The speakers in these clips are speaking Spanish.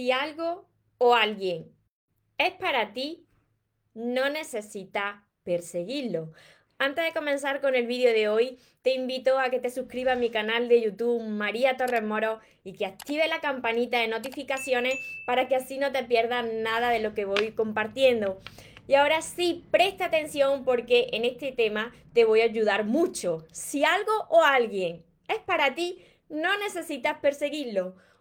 Si algo o alguien es para ti, no necesitas perseguirlo. Antes de comenzar con el vídeo de hoy, te invito a que te suscribas a mi canal de YouTube María Torres Moro y que active la campanita de notificaciones para que así no te pierdas nada de lo que voy compartiendo. Y ahora sí, presta atención porque en este tema te voy a ayudar mucho. Si algo o alguien es para ti, no necesitas perseguirlo.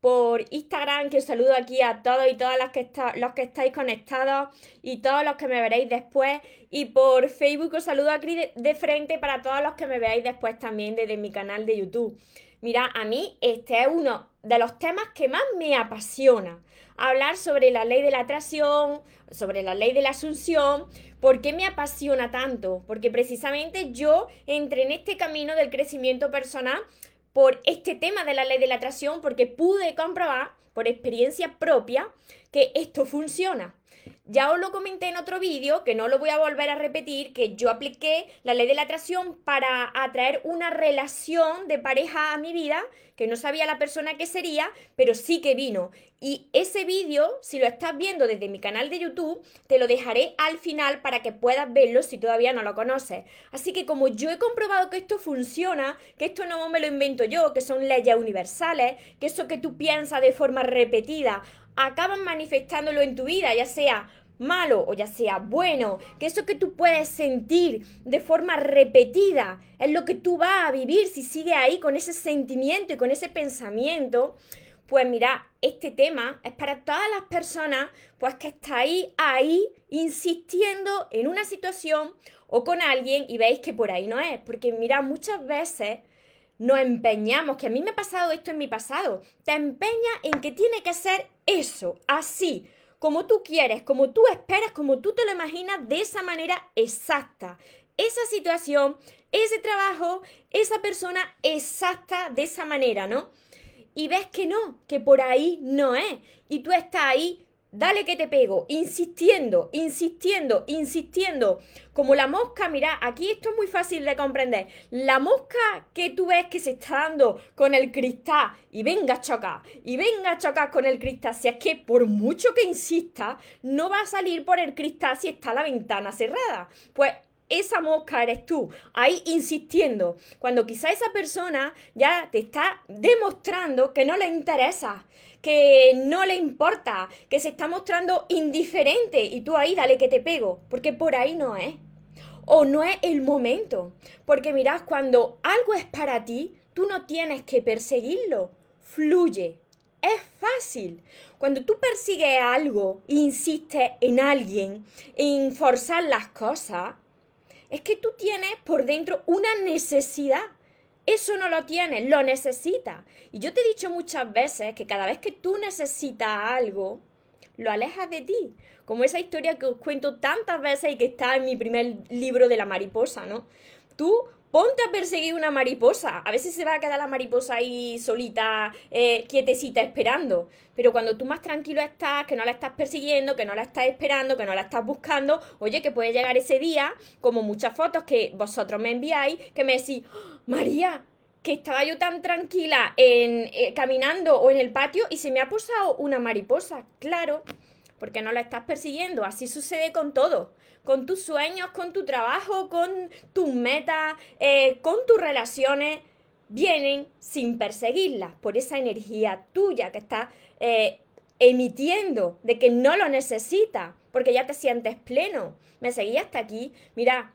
por Instagram, que os saludo aquí a todos y todas las que está, los que estáis conectados y todos los que me veréis después. Y por Facebook os saludo aquí de, frente para todos los que me veáis después también desde mi canal de YouTube. Mira, a mí este es uno de los temas que más me apasiona. Hablar sobre la ley de la atracción, sobre la ley de la asunción. ¿Por qué me apasiona tanto? Porque precisamente yo entré en este camino del crecimiento personal por este tema de la ley de la atracción porque pude comprobar por experiencia propia que esto funciona. Ya os lo comenté en otro vídeo, que no lo voy a volver a repetir, que yo apliqué la ley de la atracción para atraer una relación de pareja a mi vida, que no sabía la persona que sería, pero sí que vino. Y ese vídeo, si lo estás viendo desde mi canal de YouTube, te lo dejaré al final para que puedas verlo si todavía no lo conoces. Así que como yo he comprobado que esto funciona, que esto no me lo invento yo, que son leyes universales, que eso que tú piensas de forma repetida acaban manifestándolo en tu vida, ya sea malo o ya sea bueno, que eso que tú puedes sentir de forma repetida es lo que tú vas a vivir si sigues ahí con ese sentimiento y con ese pensamiento. Pues mira, este tema es para todas las personas pues que estáis ahí insistiendo en una situación o con alguien y veis que por ahí no es, porque mira, muchas veces nos empeñamos, que a mí me ha pasado esto en mi pasado, te empeñas en que tiene que ser eso, así, como tú quieres, como tú esperas, como tú te lo imaginas, de esa manera exacta. Esa situación, ese trabajo, esa persona exacta de esa manera, ¿no? Y ves que no, que por ahí no es. Y tú estás ahí Dale que te pego, insistiendo, insistiendo, insistiendo. Como la mosca, mira, aquí esto es muy fácil de comprender. La mosca que tú ves que se está dando con el cristal y venga a chocar, y venga a chocar con el cristal, si es que por mucho que insista, no va a salir por el cristal si está la ventana cerrada. Pues esa mosca eres tú, ahí insistiendo, cuando quizá esa persona ya te está demostrando que no le interesa, que no le importa, que se está mostrando indiferente y tú ahí dale que te pego, porque por ahí no es. O no es el momento, porque mirad, cuando algo es para ti, tú no tienes que perseguirlo, fluye. Es fácil. Cuando tú persigues algo, insistes en alguien, en forzar las cosas, es que tú tienes por dentro una necesidad eso no lo tienes, lo necesitas. Y yo te he dicho muchas veces que cada vez que tú necesitas algo, lo alejas de ti. Como esa historia que os cuento tantas veces y que está en mi primer libro de la mariposa, ¿no? Tú ponte a perseguir una mariposa. A veces se va a quedar la mariposa ahí solita, eh, quietecita, esperando. Pero cuando tú más tranquilo estás, que no la estás persiguiendo, que no la estás esperando, que no la estás buscando, oye, que puede llegar ese día, como muchas fotos que vosotros me enviáis, que me decís, María, que estaba yo tan tranquila en, eh, caminando o en el patio y se me ha posado una mariposa. Claro, porque no la estás persiguiendo. Así sucede con todo. Con tus sueños, con tu trabajo, con tus metas, eh, con tus relaciones. Vienen sin perseguirlas por esa energía tuya que estás eh, emitiendo de que no lo necesitas, porque ya te sientes pleno. Me seguí hasta aquí. Mira,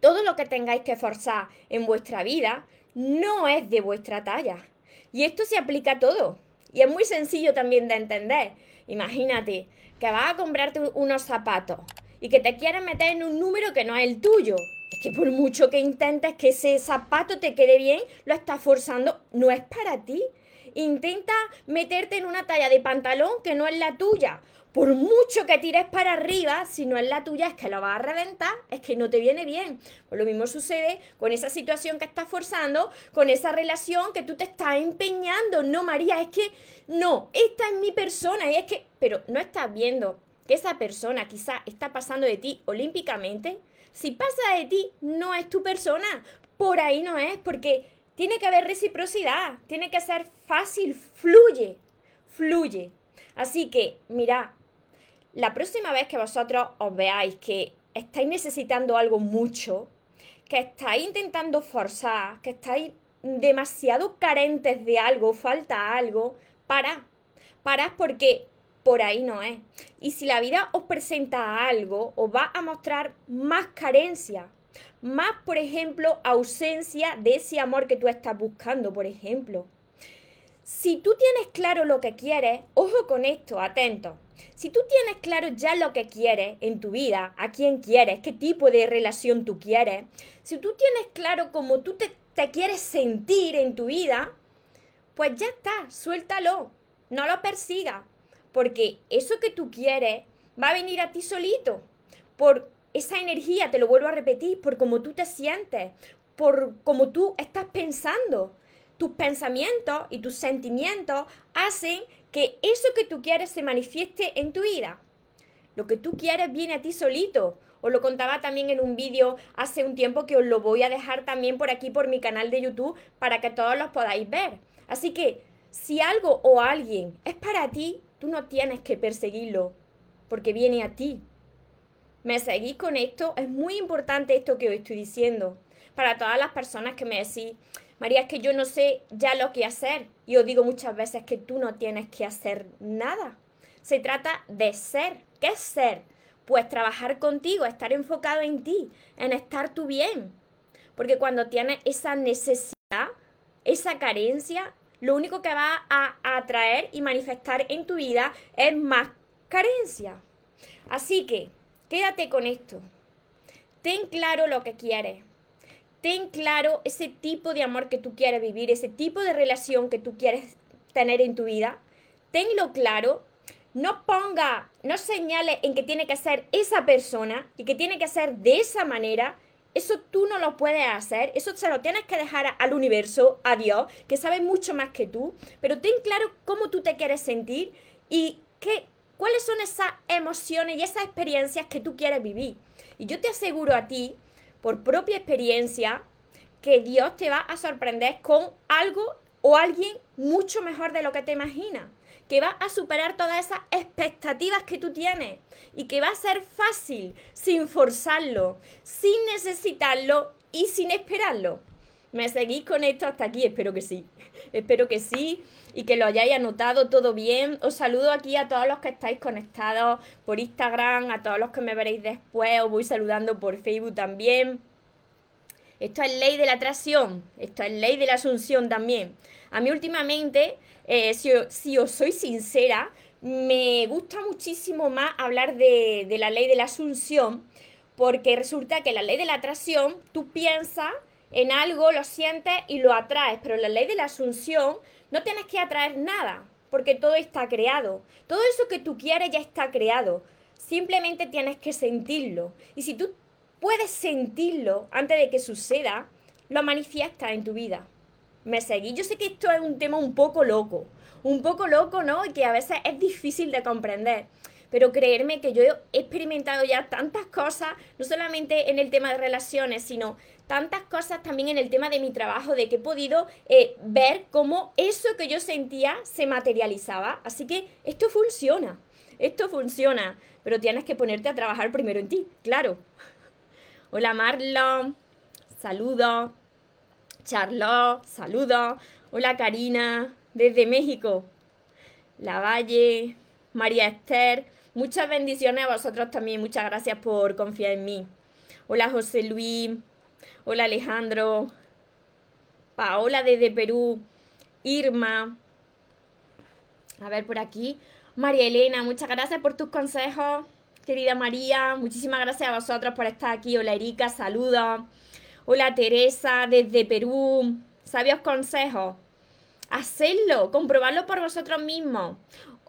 todo lo que tengáis que forzar en vuestra vida no es de vuestra talla. Y esto se aplica a todo. Y es muy sencillo también de entender. Imagínate que vas a comprarte unos zapatos y que te quieres meter en un número que no es el tuyo. Es que por mucho que intentes que ese zapato te quede bien, lo estás forzando, no es para ti. intenta meterte en una talla de pantalón que no es la tuya. Por mucho que tires para arriba, si no es la tuya, es que lo vas a reventar, es que no te viene bien. Pues lo mismo sucede con esa situación que estás forzando, con esa relación que tú te estás empeñando. No, María, es que no, esta es mi persona y es que, pero no estás viendo que esa persona quizá está pasando de ti olímpicamente. Si pasa de ti, no es tu persona. Por ahí no es, porque tiene que haber reciprocidad, tiene que ser fácil, fluye, fluye. Así que, mira, la próxima vez que vosotros os veáis que estáis necesitando algo mucho, que estáis intentando forzar, que estáis demasiado carentes de algo, falta algo, para. Para porque por ahí no es. Y si la vida os presenta algo, os va a mostrar más carencia, más, por ejemplo, ausencia de ese amor que tú estás buscando, por ejemplo. Si tú tienes claro lo que quieres, ojo con esto, atento. Si tú tienes claro ya lo que quieres en tu vida, a quién quieres, qué tipo de relación tú quieres, si tú tienes claro cómo tú te, te quieres sentir en tu vida, pues ya está, suéltalo, no lo persigas, porque eso que tú quieres va a venir a ti solito, por esa energía, te lo vuelvo a repetir, por cómo tú te sientes, por cómo tú estás pensando. Tus pensamientos y tus sentimientos hacen que eso que tú quieres se manifieste en tu vida. Lo que tú quieres viene a ti solito. Os lo contaba también en un vídeo hace un tiempo que os lo voy a dejar también por aquí por mi canal de YouTube para que todos los podáis ver. Así que si algo o alguien es para ti, tú no tienes que perseguirlo porque viene a ti. ¿Me seguís con esto? Es muy importante esto que os estoy diciendo. Para todas las personas que me decís, María, es que yo no sé ya lo que hacer. Y os digo muchas veces que tú no tienes que hacer nada. Se trata de ser. ¿Qué es ser? Pues trabajar contigo, estar enfocado en ti, en estar tú bien. Porque cuando tienes esa necesidad, esa carencia, lo único que va a atraer y manifestar en tu vida es más carencia. Así que Quédate con esto. Ten claro lo que quieres. Ten claro ese tipo de amor que tú quieres vivir, ese tipo de relación que tú quieres tener en tu vida. Tenlo claro. No ponga, no señale en que tiene que ser esa persona y que tiene que ser de esa manera. Eso tú no lo puedes hacer, eso se lo tienes que dejar al universo, a Dios, que sabe mucho más que tú, pero ten claro cómo tú te quieres sentir y qué, cuáles son esas emociones y esas experiencias que tú quieres vivir. Y yo te aseguro a ti, por propia experiencia, que Dios te va a sorprender con algo o alguien mucho mejor de lo que te imaginas, que va a superar todas esas expectativas que tú tienes y que va a ser fácil, sin forzarlo, sin necesitarlo y sin esperarlo. ¿Me seguís con esto hasta aquí? Espero que sí. Espero que sí y que lo hayáis anotado todo bien. Os saludo aquí a todos los que estáis conectados por Instagram, a todos los que me veréis después, os voy saludando por Facebook también. Esto es ley de la atracción, esto es ley de la asunción también. A mí últimamente, eh, si, os soy sincera, me gusta muchísimo más hablar de, de la ley de la asunción, porque resulta que la ley de la atracción, tú piensas en algo, lo sientes y lo atraes, pero la ley de la asunción no tienes que atraer nada, porque todo está creado. Todo eso que tú quieres ya está creado. Simplemente tienes que sentirlo. Y si tú puedes sentirlo antes de que suceda, lo manifiestas en tu vida. ¿Me seguís? Yo sé que esto es un tema un poco loco. Un poco loco, ¿no? Y que a veces es difícil de comprender pero creerme que yo he experimentado ya tantas cosas, no solamente en el tema de relaciones, sino tantas cosas también en el tema de mi trabajo, de que he podido eh, ver cómo eso que yo sentía se materializaba. Así que esto funciona, esto funciona, pero tienes que ponerte a trabajar primero en ti, claro. Hola Marlon, saludo. Charlotte, saludo. Hola Karina, desde México. La Valle, María Esther, Muchas bendiciones a vosotros también. Muchas gracias por confiar en mí. Hola José Luis. Hola Alejandro. Paola desde Perú. Irma. A ver por aquí. María Elena, muchas gracias por tus consejos. Querida María, muchísimas gracias a vosotros por estar aquí. Hola Erika, saludos. Hola Teresa desde Perú. Sabios consejos. Hacedlo, comprobadlo por vosotros mismos.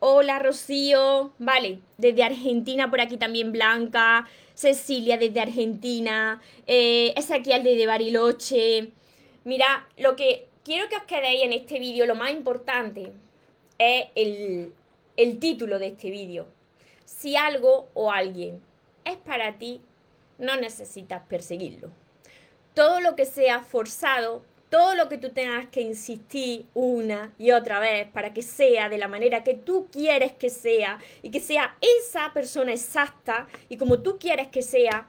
Hola Rocío, vale, desde Argentina por aquí también Blanca, Cecilia desde Argentina, eh, Ezequiel desde Bariloche. Mira, lo que quiero que os quedéis en este vídeo, lo más importante, es el, el título de este vídeo. Si algo o alguien es para ti, no necesitas perseguirlo. Todo lo que sea forzado, todo lo que tú tengas que insistir una y otra vez para que sea de la manera que tú quieres que sea y que sea esa persona exacta y como tú quieres que sea,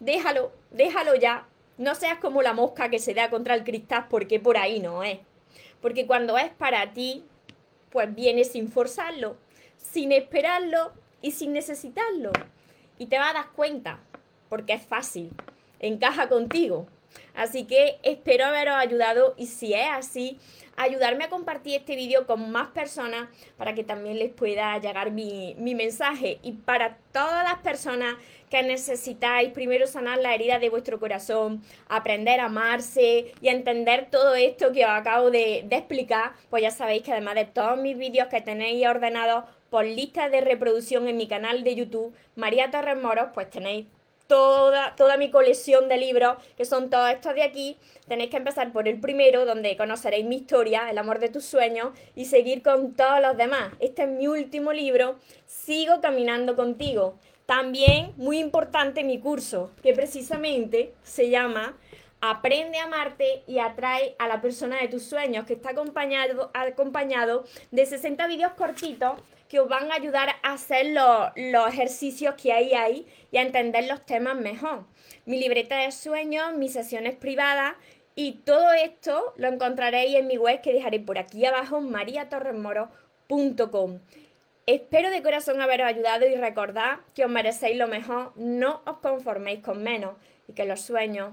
déjalo, déjalo ya. No seas como la mosca que se da contra el cristal porque por ahí no es. Porque cuando es para ti, pues viene sin forzarlo, sin esperarlo y sin necesitarlo. Y te vas a dar cuenta, porque es fácil, encaja contigo. Así que espero haberos ayudado y si es así, ayudarme a compartir este vídeo con más personas para que también les pueda llegar mi, mi, mensaje. Y para todas las personas que necesitáis primero sanar la herida de vuestro corazón, aprender a amarse y entender todo esto que os acabo de, de explicar, pues ya sabéis que además de todos mis vídeos que tenéis ordenados por lista de reproducción en mi canal de YouTube, María Torres Moros, pues tenéis toda, toda mi colección de libros, que son todos estos de aquí. Tenéis que empezar por el primero, donde conoceréis mi historia, el amor de tus sueños, y seguir con todos los demás. Este es mi último libro, Sigo caminando contigo. También, muy importante, mi curso, que precisamente se llama Aprende a amarte y atrae a la persona de tus sueños, que está acompañado, de 60 vídeos cortitos que os van a ayudar a hacer los, ejercicios que hay ahí y a entender los temas mejor. Mi libreta de sueños, mis sesiones privadas y todo esto lo encontraréis en mi web que dejaré por aquí abajo, mariatorresmoro.com. Espero de corazón haberos ayudado y recordad que os merecéis lo mejor, no os conforméis con menos y que los sueños,